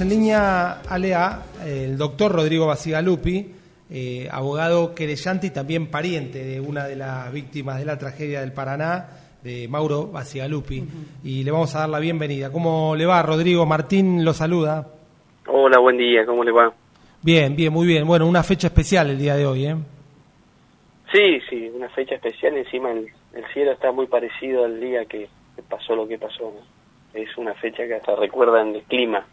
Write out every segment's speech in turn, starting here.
En línea Alea, el doctor Rodrigo Basigalupi, eh, abogado querellante y también pariente de una de las víctimas de la tragedia del Paraná, de Mauro Basigalupi. Y le vamos a dar la bienvenida. ¿Cómo le va, Rodrigo? Martín lo saluda. Hola, buen día, ¿cómo le va? Bien, bien, muy bien. Bueno, una fecha especial el día de hoy, ¿eh? Sí, sí, una fecha especial. Encima el, el cielo está muy parecido al día que, que pasó lo que pasó. ¿no? Es una fecha que hasta recuerda en el clima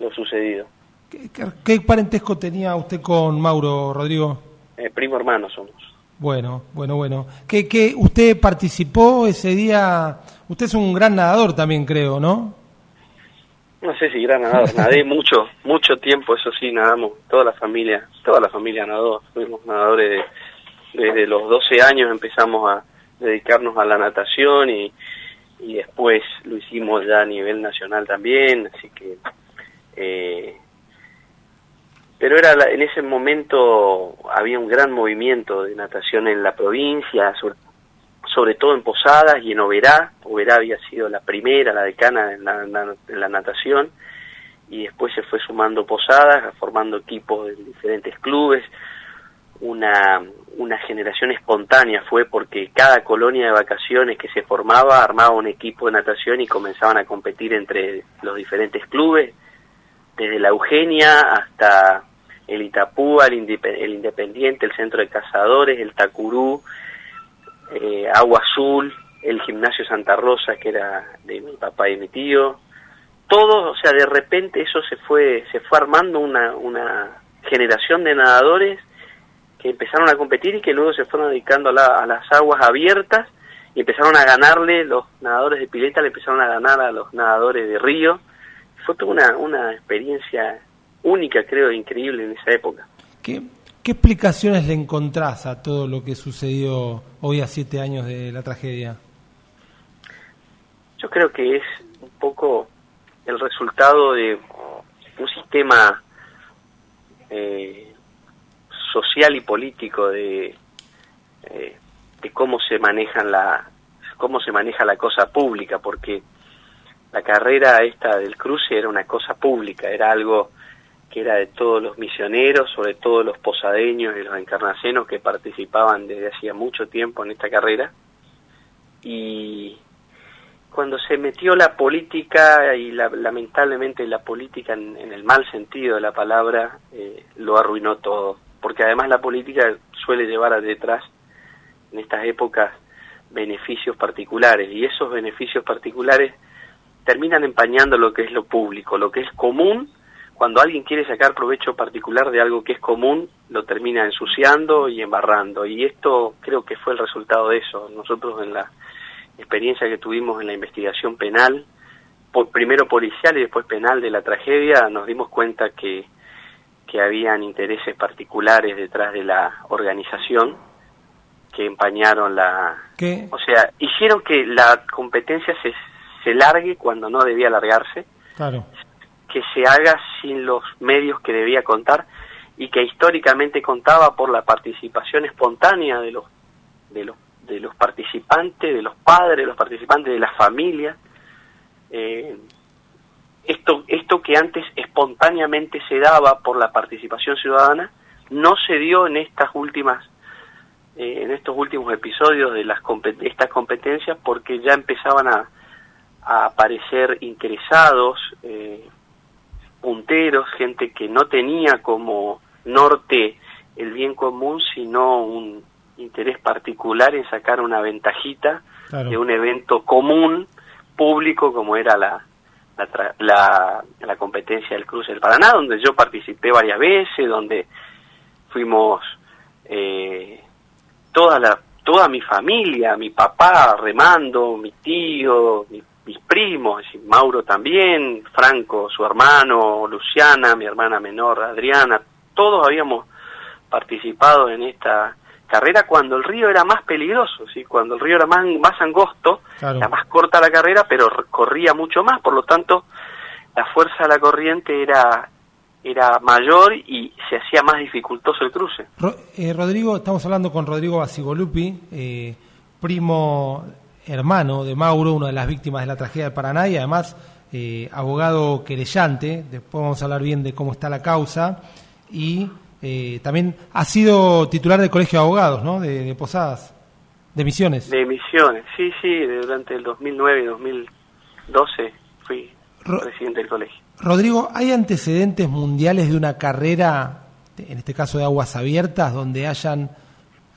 lo sucedido. ¿Qué, qué- qué parentesco tenía usted con Mauro, Rodrigo? Eh, primo hermano somos. Bueno, bueno, bueno. ¿Qué, qué, usted participó ese día? Usted es un gran nadador también, creo, ¿no? No sé si gran nadador, nadé mucho, mucho tiempo, eso sí, nadamos, toda la familia, toda la familia nadó, fuimos nadadores de- desde los 12 años empezamos a dedicarnos a la natación y, y después lo hicimos ya a nivel nacional también, así que... eh, pero era la- en ese momento había un gran movimiento de natación en la provincia, sobre, todo en Posadas y en Oberá. Oberá había sido la primera, la decana en la, en en natación, y después se fue sumando Posadas, formando equipos de diferentes clubes. Una generación espontánea fue porque cada colonia de vacaciones que se formaba armaba un equipo de natación y comenzaban a competir entre los diferentes clubes desde la Eugenia hasta el Itapúa, el, Indep- el Independiente, el Centro de Cazadores, el Tacurú, eh, Agua Azul, el Gimnasio Santa Rosa, que era de mi papá y mi tío. Todo, o sea, de repente eso se fue, se fue armando una, una generación de nadadores que empezaron a competir y que luego se fueron dedicando a, la- a las aguas abiertas y empezaron a ganarle, los nadadores de pileta le empezaron a ganar a los nadadores de río fue toda una, una experiencia única, creo, increíble en esa época. ¿Qué, ¿Qué explicaciones le encontrás a todo lo que sucedió hoy a siete años de la tragedia? Yo creo que es un poco el resultado de un sistema eh, social y político de, eh, de cómo se manejan la cómo se maneja la cosa pública, porque la carrera esta del cruce era una cosa pública, era algo que era de todos los misioneros, sobre todo los posadeños y los encarnacenos que participaban desde hacía mucho tiempo en esta carrera. Y cuando se metió la política, y la- lamentablemente la política en, en el mal sentido de la palabra, eh, lo arruinó todo. Porque además la política suele llevar a detrás, en estas épocas, beneficios particulares. Y esos beneficios particulares terminan empañando lo que es lo público, lo que es común. Cuando alguien quiere sacar provecho particular de algo que es común, lo termina ensuciando y embarrando. Y esto creo que fue el resultado de eso. Nosotros en la experiencia que tuvimos en la investigación penal, por, primero policial y después penal de la tragedia, nos dimos cuenta que, que habían intereses particulares detrás de la organización que empañaron la, ¿Qué? o sea, hicieron que la competencia se, se largue cuando no debía largarse, Claro. que se haga sin los medios que debía contar y que históricamente contaba por la participación espontánea de los de los de los participantes, de los padres, de los participantes, de las familias. Eh, esto esto que antes espontáneamente se daba por la participación ciudadana no se dio en estas últimas eh, en estos últimos episodios de las compet- de estas competencias porque ya empezaban a, a aparecer interesados eh, punteros, gente que no tenía como norte el bien común, sino un interés particular en sacar una ventajita Claro. de un evento común, público, como era la, la, la, la competencia del Cruce del Paraná, donde yo participé varias veces, donde fuimos eh, toda la toda mi familia, mi papá remando, mi tío, mi- mis primos, decir, Mauro también, Franco, su hermano, Luciana, mi hermana menor, Adriana, todos habíamos participado en esta carrera cuando el río era más peligroso, ¿sí? cuando el río era más, más angosto, Claro. era más corta la carrera, pero corría mucho más, por lo tanto, la fuerza de la corriente era, era mayor y se hacía más dificultoso el cruce. Ro- eh, Rodrigo, estamos hablando con Rodrigo Basigolupi, eh, primo hermano de Mauro, una de las víctimas de la tragedia del Paraná y además eh, abogado querellante, después vamos a hablar bien de cómo está la causa, y eh, también ha sido titular del Colegio de Abogados, ¿no? De, Posadas, de Misiones. De Misiones, sí, sí, durante el 2009 y 2012 fui presidente del colegio. Rodrigo, ¿hay antecedentes mundiales de una carrera, en este caso de aguas abiertas, donde hayan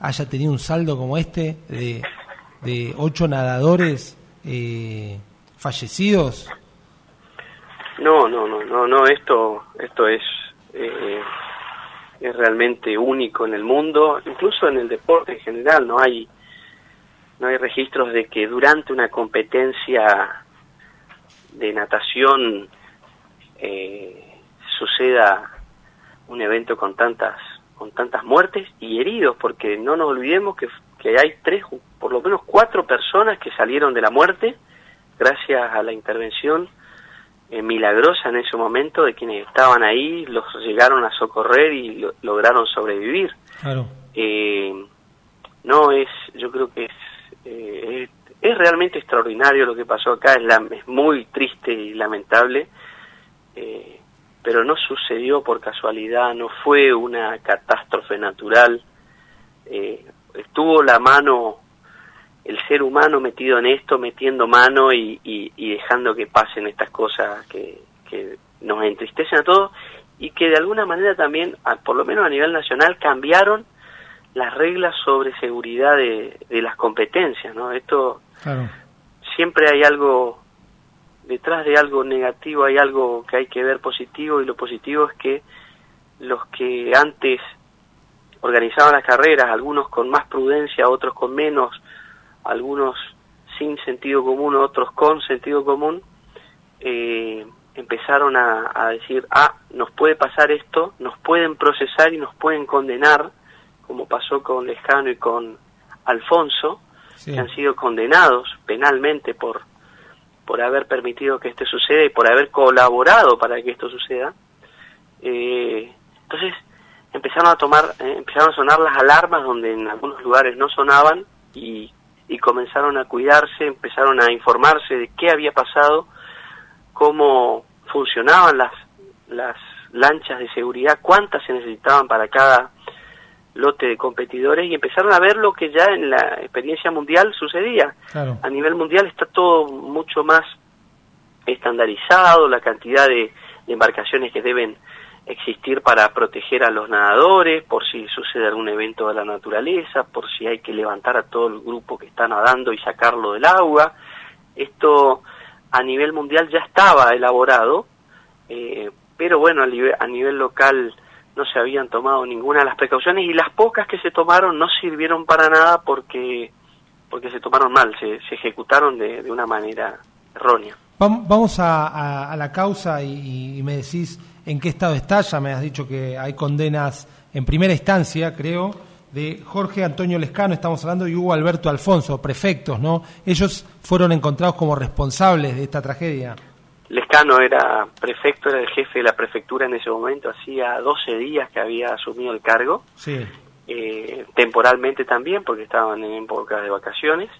haya tenido un saldo como este de, de ocho nadadores eh, fallecidos? No, no, no, no, no. Esto, esto es eh, es realmente único en el mundo, incluso en el deporte en general. No hay no hay registros de que durante una competencia de natación eh, suceda un evento con tantas con tantas muertes y heridos, porque no nos olvidemos que, que hay tres, por lo menos cuatro personas que salieron de la muerte gracias a la intervención eh, milagrosa en ese momento de quienes estaban ahí, los llegaron a socorrer y lograron sobrevivir. Claro. Eh, no es, yo creo que es, eh, es, realmente extraordinario lo que pasó acá, es, la, es muy triste y lamentable. Eh, pero no sucedió por casualidad, no fue una catástrofe natural, estuvo la mano, el ser humano metido en esto, metiendo mano y, dejando que pasen estas cosas que, nos entristecen a todos y que de alguna manera también, por lo menos a nivel nacional, cambiaron las reglas sobre seguridad de, las competencias, ¿no? Esto siempre hay algo detrás de algo negativo hay algo que hay que ver positivo y lo positivo es que los que antes organizaban las carreras, algunos con más prudencia, otros con menos, algunos sin sentido común, otros con sentido común, eh, empezaron a, decir, ah, nos puede pasar esto, nos pueden procesar y nos pueden condenar, como pasó con Lejano y con Alfonso, que han sido condenados penalmente por por haber permitido que esto suceda y por haber colaborado para que esto suceda. Eh, entonces empezaron a tomar, eh, empezaron a sonar las alarmas donde en algunos lugares no sonaban y, y comenzaron a cuidarse, empezaron a informarse de qué había pasado, cómo funcionaban las, las lanchas de seguridad, cuántas se necesitaban para cada lote de competidores y empezaron a ver lo que ya en la experiencia mundial sucedía. A nivel mundial está todo mucho más estandarizado, la cantidad de, embarcaciones que deben existir para proteger a los nadadores, por si sucede algún evento de la naturaleza, por si hay que levantar a todo el grupo que está nadando y sacarlo del agua. Esto a nivel mundial ya estaba elaborado, eh, pero bueno, a nivel local no se habían tomado ninguna de las precauciones y las pocas que se tomaron no sirvieron para nada porque porque se tomaron mal, se, ejecutaron de, una manera errónea. Vamos a, a, la causa y, me decís en qué estado está, ya me has dicho que hay condenas en primera instancia, creo, de Jorge Antonio Lescano, estamos hablando, y Hugo Alberto Alfonso, prefectos, ¿no? Ellos fueron encontrados como responsables de esta tragedia. Lescano era prefecto, era el jefe de la prefectura en ese momento, hacía 12 días que había asumido el cargo, sí. eh, temporalmente también, porque estaban en época de vacaciones,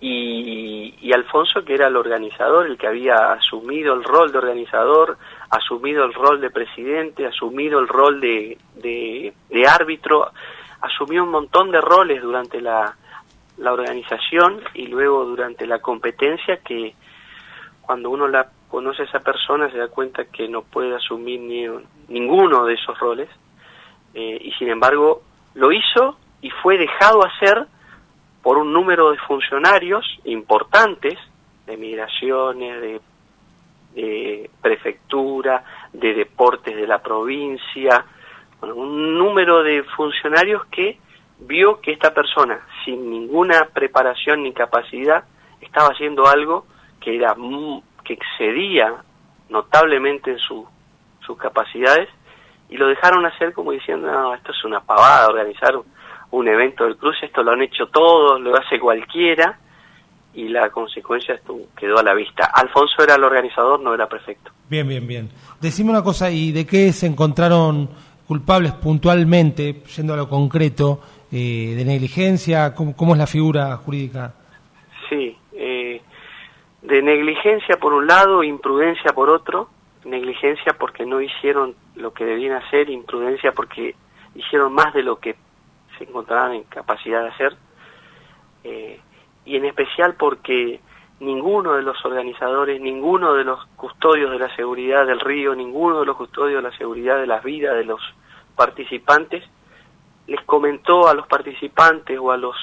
y, y, Alfonso, que era el organizador, el que había asumido el rol de organizador, asumido el rol de presidente, asumido el rol de, de, árbitro, asumió un montón de roles durante la, la organización y luego durante la competencia que cuando uno la conoce a esa persona se da cuenta que no puede asumir ni, ninguno de esos roles eh, y sin embargo lo hizo y fue dejado hacer por un número de funcionarios importantes de migraciones, de, de prefectura, de deportes de la provincia, un número de funcionarios que vio que esta persona, sin ninguna preparación ni capacidad, estaba haciendo algo que era que excedía notablemente en su, sus capacidades y lo dejaron hacer como diciendo, no, esto es una pavada, organizar un, evento del cruce, esto lo han hecho todos, lo hace cualquiera y la consecuencia quedó a la vista. Alfonso era el organizador, no era prefecto. Bien, bien, bien. Decime una cosa, ¿y de qué se encontraron culpables puntualmente, yendo a lo concreto, eh, de negligencia? ¿Cómo, ¿Cómo, es la figura jurídica? Sí, eh, de negligencia por un lado, imprudencia por otro, negligencia porque no hicieron lo que debían hacer, imprudencia porque hicieron más de lo que se encontraban en capacidad de hacer, eh, y en especial porque ninguno de los organizadores, ninguno de los custodios de la seguridad del río, ninguno de los custodios de la seguridad de las vidas de los participantes, les comentó a los participantes o a los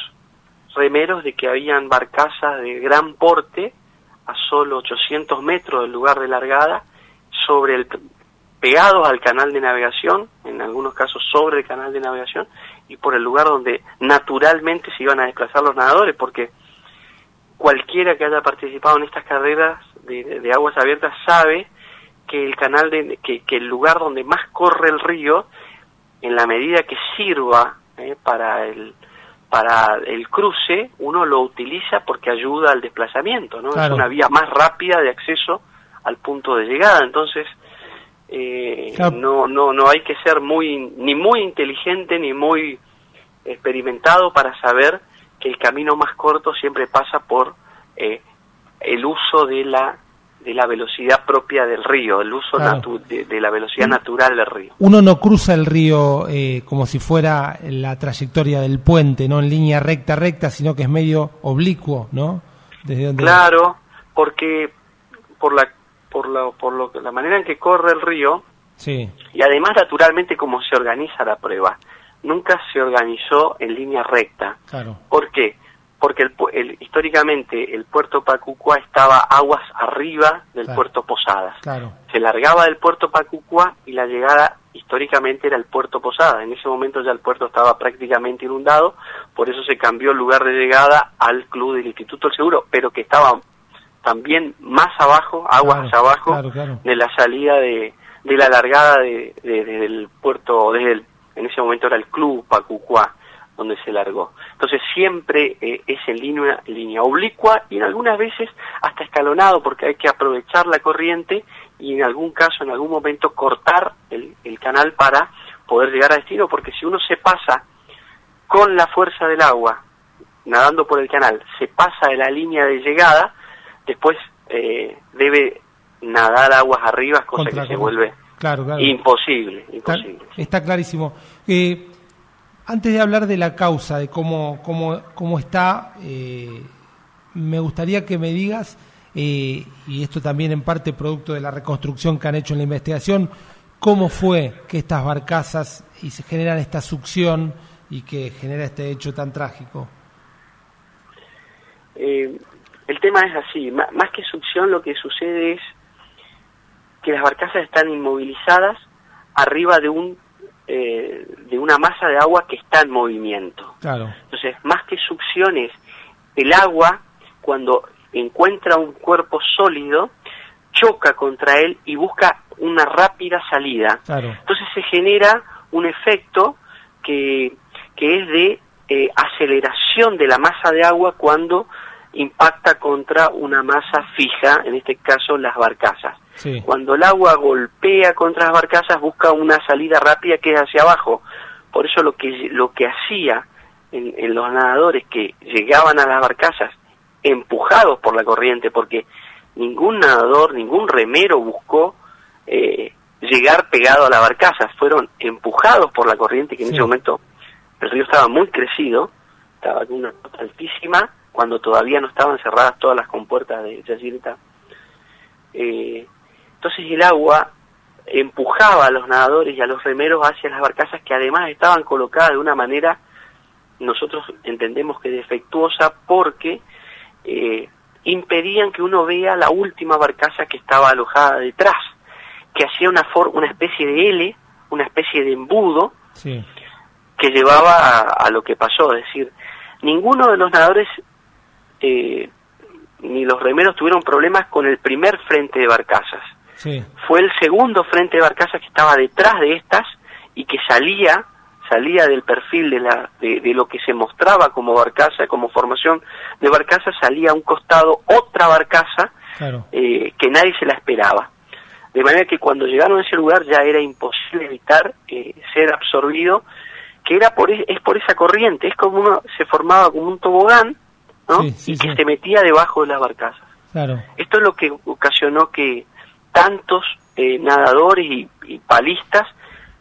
remeros de que habían barcazas de gran porte a solo 800 metros del lugar de largada sobre el pegados al canal de navegación, en algunos casos sobre el canal de navegación, y por el lugar donde naturalmente se iban a desplazar los nadadores, porque cualquiera que haya participado en estas carreras de, aguas abiertas sabe que el canal de, que, el lugar donde más corre el río, en la medida que sirva eh, para el para el cruce, uno lo utiliza porque ayuda al desplazamiento, ¿no? Es una vía más rápida de acceso al punto de llegada, entonces eh, no, no, no hay que ser muy, ni muy inteligente ni muy experimentado para saber que el camino más corto siempre pasa por eh, el uso de la de la velocidad propia del río, el uso de, la velocidad natural del río. Uno no cruza el río eh, como si fuera la trayectoria del puente, no en línea recta, recta, sino que es medio oblicuo, ¿no? Desde Claro, porque por la por la, por lo, la manera en que corre el río sí. y además naturalmente cómo se organiza la prueba. Nunca se organizó en línea recta. Claro. ¿Por qué? Porque el, históricamente el puerto Pacucua estaba aguas arriba del puerto Posadas. Claro. Se largaba del puerto Pacucua y la llegada históricamente era el puerto Posadas. En ese momento ya el puerto estaba prácticamente inundado, por eso se cambió el lugar de llegada al club del Instituto del Seguro, pero que estaba también más abajo, aguas abajo de la salida de, de la largada de, del puerto, desde el, en ese momento era el club Pacucuá, donde se largó. Entonces siempre eh, es en línea, línea oblicua y en algunas veces hasta escalonado porque hay que aprovechar la corriente y en algún caso, en algún momento cortar el, el canal para poder llegar a destino porque si uno se pasa con la fuerza del agua nadando por el canal, se pasa de la línea de llegada, después eh, debe nadar aguas arriba, cosa que se vuelve imposible. imposible. Está, clarísimo. Eh, antes de hablar de la causa, de cómo, cómo, cómo está, eh, me gustaría que me digas, y esto también en parte producto de la reconstrucción que han hecho en la investigación, cómo fue que estas barcazas y se generan esta succión y que genera este hecho tan trágico. El tema es así, más que succión lo que sucede es que las barcazas están inmovilizadas arriba de un eh, de una masa de agua que está en movimiento. Claro. Entonces, más que succión es el agua cuando encuentra un cuerpo sólido choca contra él y busca una rápida salida. Claro. Entonces se genera un efecto que, que es de eh, aceleración de la masa de agua cuando impacta contra una masa fija, en este caso las barcazas. Cuando el agua golpea contra las barcazas busca una salida rápida que es hacia abajo. Por eso lo que, lo que hacía en, los nadadores que llegaban a las barcazas empujados por la corriente, porque ningún nadador, ningún remero buscó eh, llegar pegado a las barcazas, fueron empujados por la corriente que en ese momento el río estaba muy crecido, estaba con una altísima cuando todavía no estaban cerradas todas las compuertas de Yacirita. Eh, entonces el agua empujaba a los nadadores y a los remeros hacia las barcazas que además estaban colocadas de una manera, nosotros entendemos que defectuosa, porque eh, impedían que uno vea la última barcaza que estaba alojada detrás, que hacía una, una especie de L, una especie de embudo, que llevaba a, lo que pasó, es decir, ninguno de los nadadores eh, ni los remeros tuvieron problemas con el primer frente de barcazas. Fue el segundo frente de barcazas que estaba detrás de estas y que salía salía del perfil de, la, de, lo que se mostraba como barcaza, como formación de barcaza, salía a un costado otra barcaza eh, que nadie se la esperaba. De manera que cuando llegaron a ese lugar ya era imposible evitar eh, ser absorbido, que era por, e, es por esa corriente, es como uno se formaba como un tobogán y que se metía debajo de las barcazas. Claro. Esto es lo que ocasionó que tantos eh, nadadores y, palistas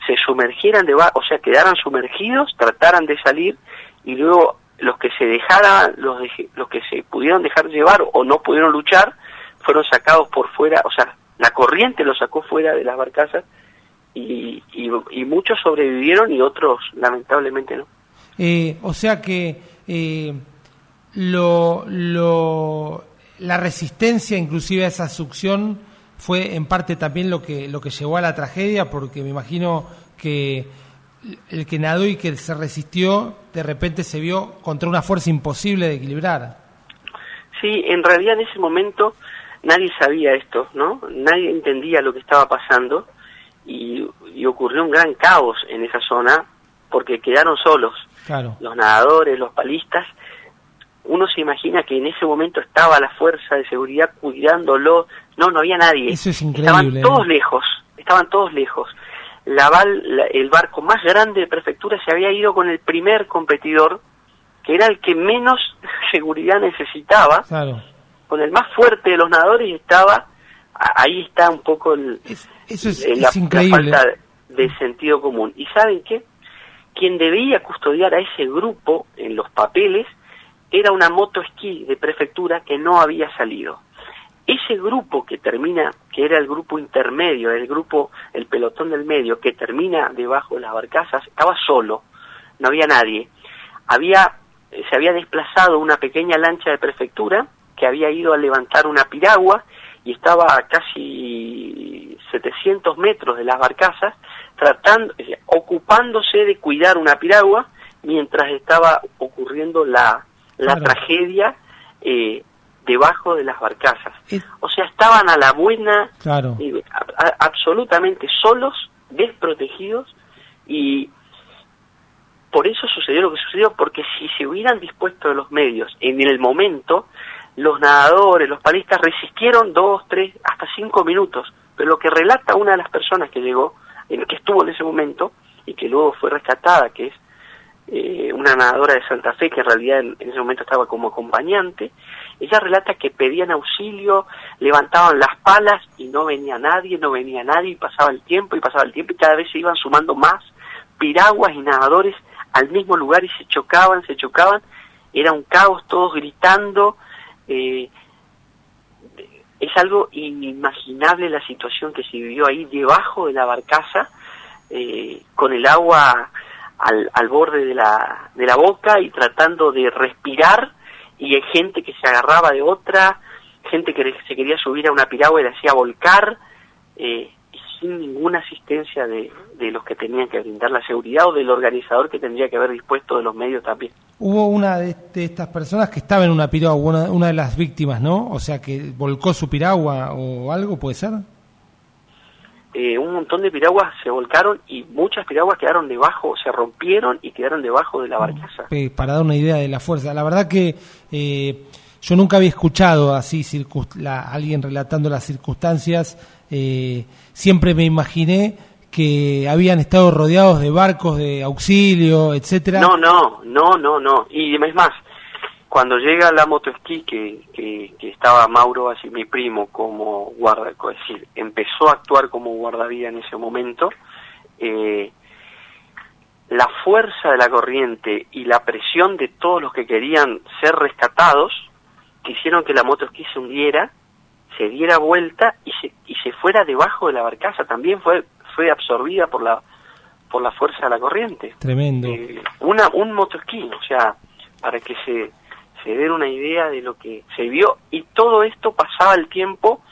se sumergieran debajo, o sea, quedaran sumergidos, trataran de salir y luego los que se dejaran, los, los que se pudieron dejar llevar o no pudieron luchar, fueron sacados por fuera, o sea, la corriente los sacó fuera de las barcazas y, y, muchos sobrevivieron y otros lamentablemente no. Eh, o sea que eh, lo, lo, la resistencia inclusive a esa succión fue en parte también lo que, lo que llevó a la tragedia, porque me imagino que el que nadó y que se resistió, de repente se vio contra una fuerza imposible de equilibrar. Sí, en realidad en ese momento nadie sabía esto, ¿no? Nadie entendía lo que estaba pasando y, ocurrió un gran caos en esa zona porque quedaron solos los nadadores, los palistas. Uno se imagina que en ese momento estaba la fuerza de seguridad cuidándolo. No, no había nadie. Eso es increíble. Estaban todos lejos, estaban todos lejos. La, el barco más grande de prefectura se había ido con el primer competidor, que era el que menos seguridad necesitaba. Claro con el más fuerte de los nadadores estaba, ahí está un poco el, eso es, la, falta de sentido común. ¿Y saben qué? Quien debía custodiar a ese grupo en los papeles era una moto esquí de prefectura que no había salido. Ese grupo que termina, que era el grupo intermedio, el grupo, el pelotón del medio, que termina debajo de las barcazas, estaba solo, no había nadie. Había, se había desplazado una pequeña lancha de prefectura que había ido a levantar una piragua y estaba a casi 700 metros de las barcazas, tratando, ocupándose de cuidar una piragua mientras estaba ocurriendo la, la tragedia eh, debajo de las barcazas. O sea, estaban a la buena, eh, absolutamente solos, desprotegidos y por eso sucedió lo que sucedió, porque si se hubieran dispuesto de los medios en el momento, los nadadores, los palistas resistieron dos, tres, hasta cinco minutos. Pero lo que relata una de las personas que llegó, en, que estuvo en ese momento y que luego fue rescatada, que es eh, una nadadora de Santa Fe, que en realidad en, ese momento estaba como acompañante, ella relata que pedían auxilio, levantaban las palas y no venía nadie, no venía nadie, y pasaba el tiempo y pasaba el tiempo y cada vez se iban sumando más piraguas y nadadores al mismo lugar y se chocaban, se chocaban, era un caos, todos gritando, eh, es algo inimaginable la situación que se vivió ahí debajo de la barcaza, eh, con el agua al, al borde de la, de la boca y tratando de respirar, y hay gente que se agarraba de otra, gente que se quería subir a una piragua y le hacía volcar, eh, sin ninguna asistencia de, de, los que tenían que brindar la seguridad o del organizador que tendría que haber dispuesto de los medios también. Hubo una de, estas personas que estaba en una piragua, una, una, de las víctimas, ¿no? O sea, que volcó su piragua o algo, ¿puede ser? Eh, un montón de piraguas se volcaron y muchas piraguas quedaron debajo, se rompieron y quedaron debajo de la barcaza. para dar una idea de la fuerza. La verdad que... Eh, yo nunca había escuchado así la, alguien relatando las circunstancias. Eh, siempre me imaginé que habían estado rodeados de barcos de auxilio, etcétera. No, no, no, no, no. Y es más, cuando llega la motoesquí, que, que, que estaba Mauro, así mi primo, como guarda, es decir, empezó a actuar como guardavía en ese momento, eh, la fuerza de la corriente y la presión de todos los que querían ser rescatados hicieron que la moto esquí se hundiera, se diera vuelta y se, y se fuera debajo de la barcaza. También fue, fue absorbida por la, por la fuerza de la corriente. Tremendo. Eh, una, un motoesquí, o sea, para que se, se den una idea de lo que se vio. Y todo esto pasaba el tiempo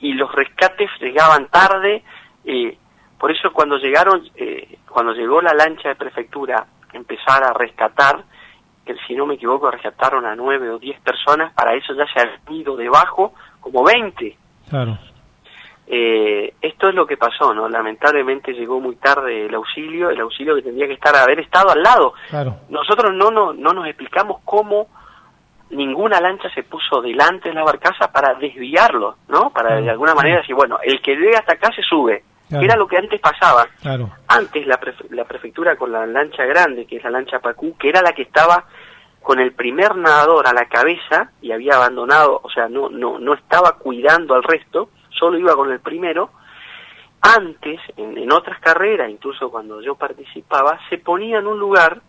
y los rescates llegaban tarde. Eh, por eso cuando llegaron, eh, cuando llegó la lancha de prefectura, empezar a rescatar, que si no me equivoco rescataron a nueve o diez personas, para eso ya se han ido debajo como veinte. Claro. Eh, esto es lo que pasó, ¿no? Lamentablemente llegó muy tarde el auxilio, el auxilio que tendría que estar haber estado al lado. Claro. Nosotros no, no, no nos explicamos cómo ninguna lancha se puso delante de la barcaza para desviarlo, ¿no? Para de alguna manera decir, bueno, el que llegue hasta acá se sube. Era lo que antes pasaba. Claro. Antes la, la prefectura con la lancha grande, que es la lancha Pacú, que era la que estaba con el primer nadador a la cabeza y había abandonado, o sea, no, no, no estaba cuidando al resto, solo iba con el primero, antes, en, en otras carreras, incluso cuando yo participaba, se ponía en un lugar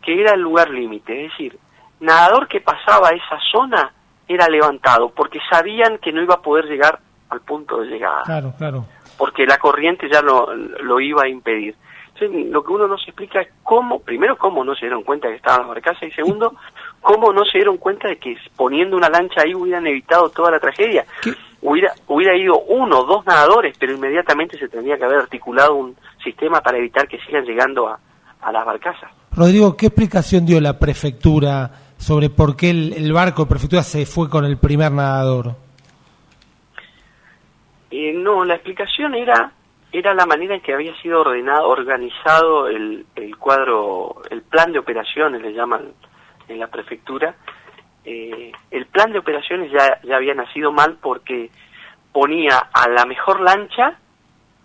que era el lugar límite, es decir, nadador que pasaba esa zona era levantado, porque sabían que no iba a poder llegar al punto de llegada. Claro, claro. Porque la corriente ya lo, lo iba a impedir. Entonces, lo que uno no se explica es cómo, primero, cómo no se dieron cuenta que estaban las barcazas y segundo, cómo no se dieron cuenta de que poniendo una lancha ahí hubieran evitado toda la tragedia. Hubiera, hubiera ido uno o dos nadadores, pero inmediatamente se tendría que haber articulado un sistema para evitar que sigan llegando a, a las barcazas. Rodrigo, ¿qué explicación dio la prefectura sobre por qué el, el barco de prefectura se fue con el primer nadador? Eh, no, la explicación era era la manera en que había sido ordenado, organizado el, el cuadro, el plan de operaciones, le llaman en la prefectura. Eh, el plan de operaciones ya, ya había nacido mal porque ponía a la mejor lancha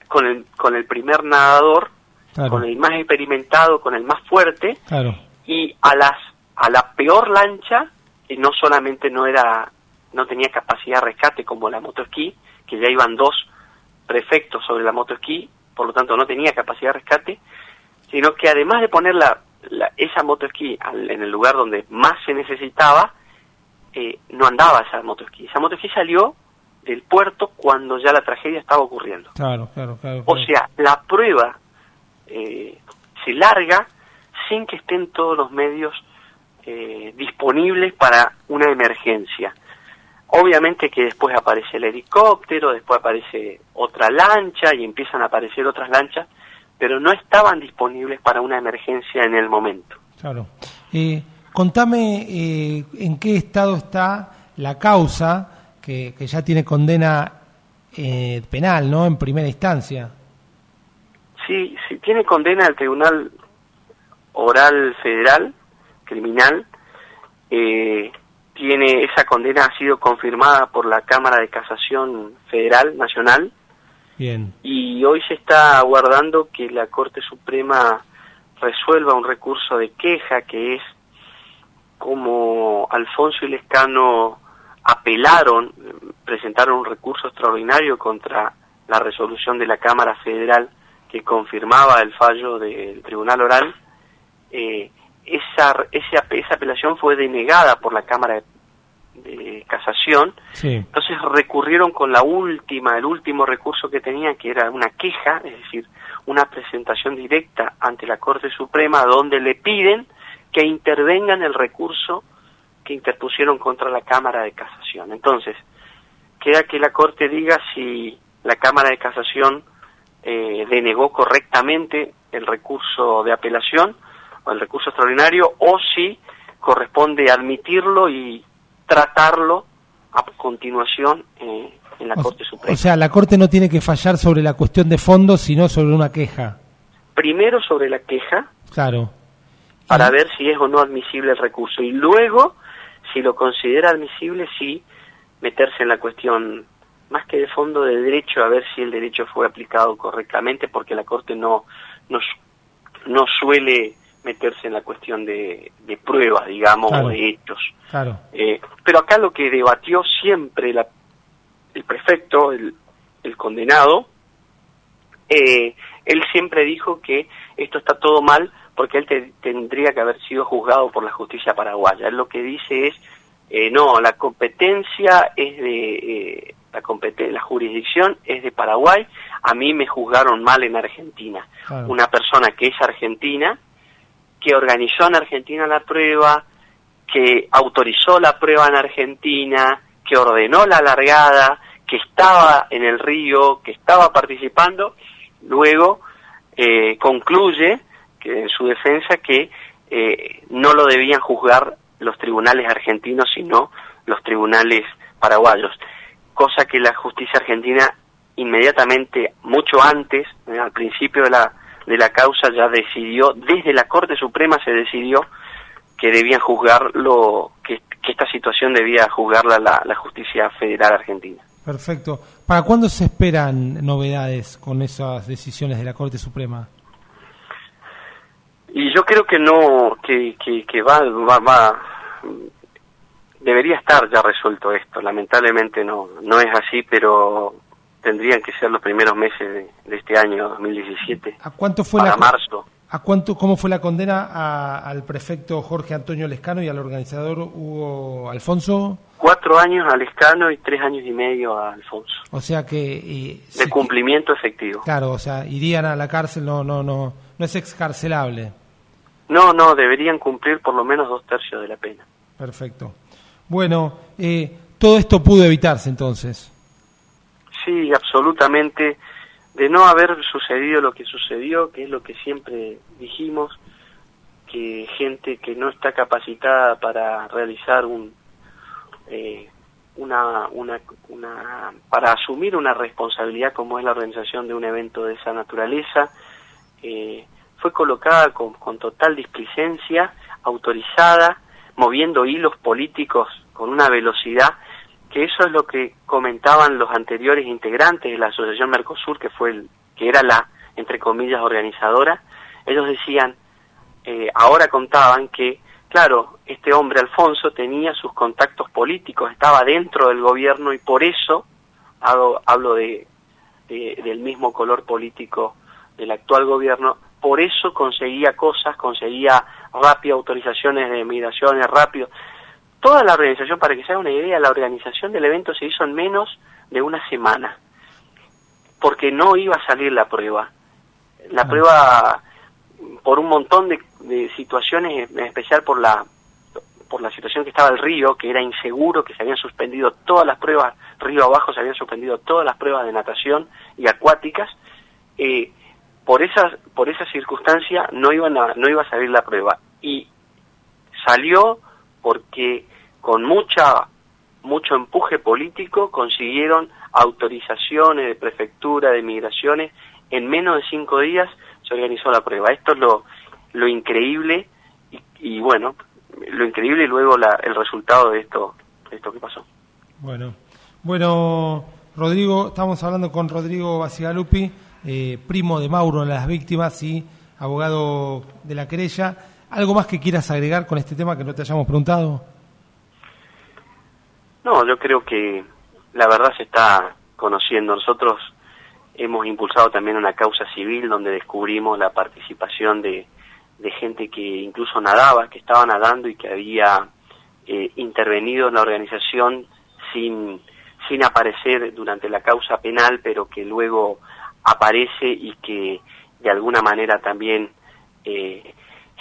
con el, con el primer nadador, Claro. con el más experimentado, con el más fuerte, Claro, y a las a la peor lancha que no solamente no era no tenía capacidad de rescate como la motoesquí que ya iban dos prefectos sobre la motoesquí por lo tanto no tenía capacidad de rescate sino que además de poner la, la- esa motoesquí en el lugar donde más se necesitaba eh, no andaba esa motoesquí esa motoesquí salió del puerto cuando ya la tragedia estaba ocurriendo claro, claro, claro. o claro. sea, la prueba eh, se larga sin que estén todos los medios eh, disponibles para una emergencia. Obviamente que después aparece el helicóptero, después aparece otra lancha y empiezan a aparecer otras lanchas, pero no estaban disponibles para una emergencia en el momento. Claro. Eh, contame eh, en qué estado está la causa que, que ya tiene condena eh, penal, ¿no? En primera instancia. Sí, sí, tiene condena el Tribunal Oral Federal, criminal, eh, tiene esa condena ha sido confirmada por la Cámara de Casación Federal Nacional Bien. y hoy se está aguardando que la Corte Suprema resuelva un recurso de queja que es como Alfonso y Lescano apelaron, presentaron un recurso extraordinario contra la resolución de la Cámara Federal que confirmaba el fallo del Tribunal Oral, eh, esa, esa, esa apelación fue denegada por la Cámara de, de Casación Sí. entonces recurrieron con la última, el último recurso que tenían, que era una queja, es decir, una presentación directa ante la Corte Suprema donde le piden que intervenga en el recurso que interpusieron contra la Cámara de Casación. Entonces, queda que la Corte diga si la Cámara de Casación eh, denegó correctamente el recurso de apelación o el recurso extraordinario o si corresponde admitirlo y tratarlo a continuación eh, en la O- Corte Suprema. O sea, la Corte no tiene que fallar sobre la cuestión de fondo, sino sobre una queja. Primero sobre la queja Claro. para Y- ver si es o no admisible el recurso y luego, si lo considera admisible, sí meterse en la cuestión más que de fondo de derecho a ver si el derecho fue aplicado correctamente porque la Corte no no, no suele meterse en la cuestión de, de pruebas, digamos, Claro. o de hechos. Claro. Eh, pero acá lo que debatió siempre la- el prefecto, el, el condenado, eh, él siempre dijo que esto está todo mal porque él te- tendría que haber sido juzgado por la justicia paraguaya. Él lo que dice es, eh, no, la competencia es de, eh, la, la jurisdicción es de Paraguay, a mí me juzgaron mal en Argentina. Claro. Una persona que es argentina, que organizó en Argentina la prueba, que autorizó la prueba en Argentina, que ordenó la largada, que estaba en el río, que estaba participando, luego eh, concluye que en su defensa que eh, no lo debían juzgar los tribunales argentinos, sino los tribunales paraguayos, cosa que la justicia argentina inmediatamente, mucho antes, eh, al principio de la, de la causa, ya decidió, desde la Corte Suprema se decidió que debían juzgarlo, que, que esta situación debía juzgarla la, la justicia federal argentina. Perfecto. ¿Para cuándo se esperan novedades con esas decisiones de la Corte Suprema? Y yo creo que no, que, que, va, va, va, debería estar ya resuelto esto. Lamentablemente no, no es así, pero tendrían que ser los primeros meses de, este año 2017. ¿A cuánto fue para la marzo? ¿A cuánto, cómo fue la condena al prefecto Jorge Antonio Lescano y al organizador Hugo Alfonso? Cuatro años a Lescano y tres años y medio a Alfonso. O sea que... de cumplimiento efectivo. Claro, o sea, irían a la cárcel, no, no, no, no es excarcelable. No, no, deberían cumplir por lo menos dos tercios de la pena. Perfecto. Bueno, eh, todo esto pudo evitarse entonces. Sí, absolutamente de no haber sucedido lo que sucedió, que es lo que siempre dijimos, que gente que no está capacitada para realizar un eh, una, una, una para asumir una responsabilidad como es la organización de un evento de esa naturaleza eh, fue colocada con, con total displicencia autorizada moviendo hilos políticos con una velocidad que eso es lo que comentaban los anteriores integrantes de la Asociación Mercosur, que fue el, que era la, entre comillas, organizadora, ellos decían, eh, ahora contaban que, claro, este hombre Alfonso tenía sus contactos políticos, estaba dentro del gobierno y por eso, hablo, hablo de, del mismo color político del actual gobierno, por eso conseguía cosas, conseguía rápidas autorizaciones de migraciones, rápido toda la organización, para que se haga una idea, la organización del evento se hizo en menos de una semana, porque no iba a salir la prueba. La ah. prueba, por un montón de, situaciones, en especial por la por la situación que estaba el río, que era inseguro, que se habían suspendido todas las pruebas, río abajo se habían suspendido todas las pruebas de natación y acuáticas, eh, por esas por esa circunstancia no iban a, no iba a salir la prueba y salió porque con mucha mucho empuje político consiguieron autorizaciones de prefectura, de migraciones, en menos de cinco días se organizó la prueba. Esto es lo, lo increíble y, bueno, lo increíble y luego la, el resultado de esto, de esto que pasó. Bueno, bueno, Rodrigo, estamos hablando con Rodrigo Basigalupi, eh, primo de Mauro, las víctimas y abogado de la querella. ¿Algo más que quieras agregar con este tema que no te hayamos preguntado? No, yo creo que la verdad se está conociendo. Nosotros hemos impulsado también una causa civil donde descubrimos la participación de, gente que incluso nadaba, que estaba nadando y que había eh, intervenido en la organización sin, sin aparecer durante la causa penal, pero que luego aparece y que de alguna manera también eh,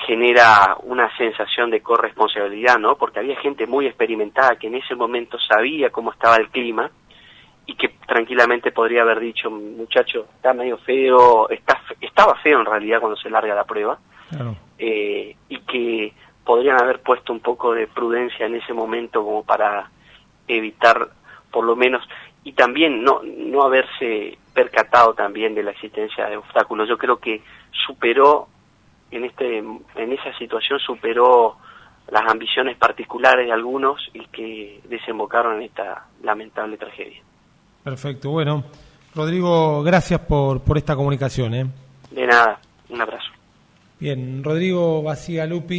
genera una sensación de corresponsabilidad, ¿no? Porque había gente muy experimentada que en ese momento sabía cómo estaba el clima y que tranquilamente podría haber dicho, muchacho, está medio feo, está, estaba feo en realidad cuando se larga la prueba, eh, y que podrían haber puesto un poco de prudencia en ese momento como para evitar, por lo menos, y también no, no haberse percatado también de la existencia de obstáculos. Yo creo que superó en este en esa situación superó las ambiciones particulares de algunos y que desembocaron en esta lamentable tragedia. Perfecto, bueno, Rodrigo, gracias por, por esta comunicación. ¿eh? De nada, un abrazo. Bien, Rodrigo Lupi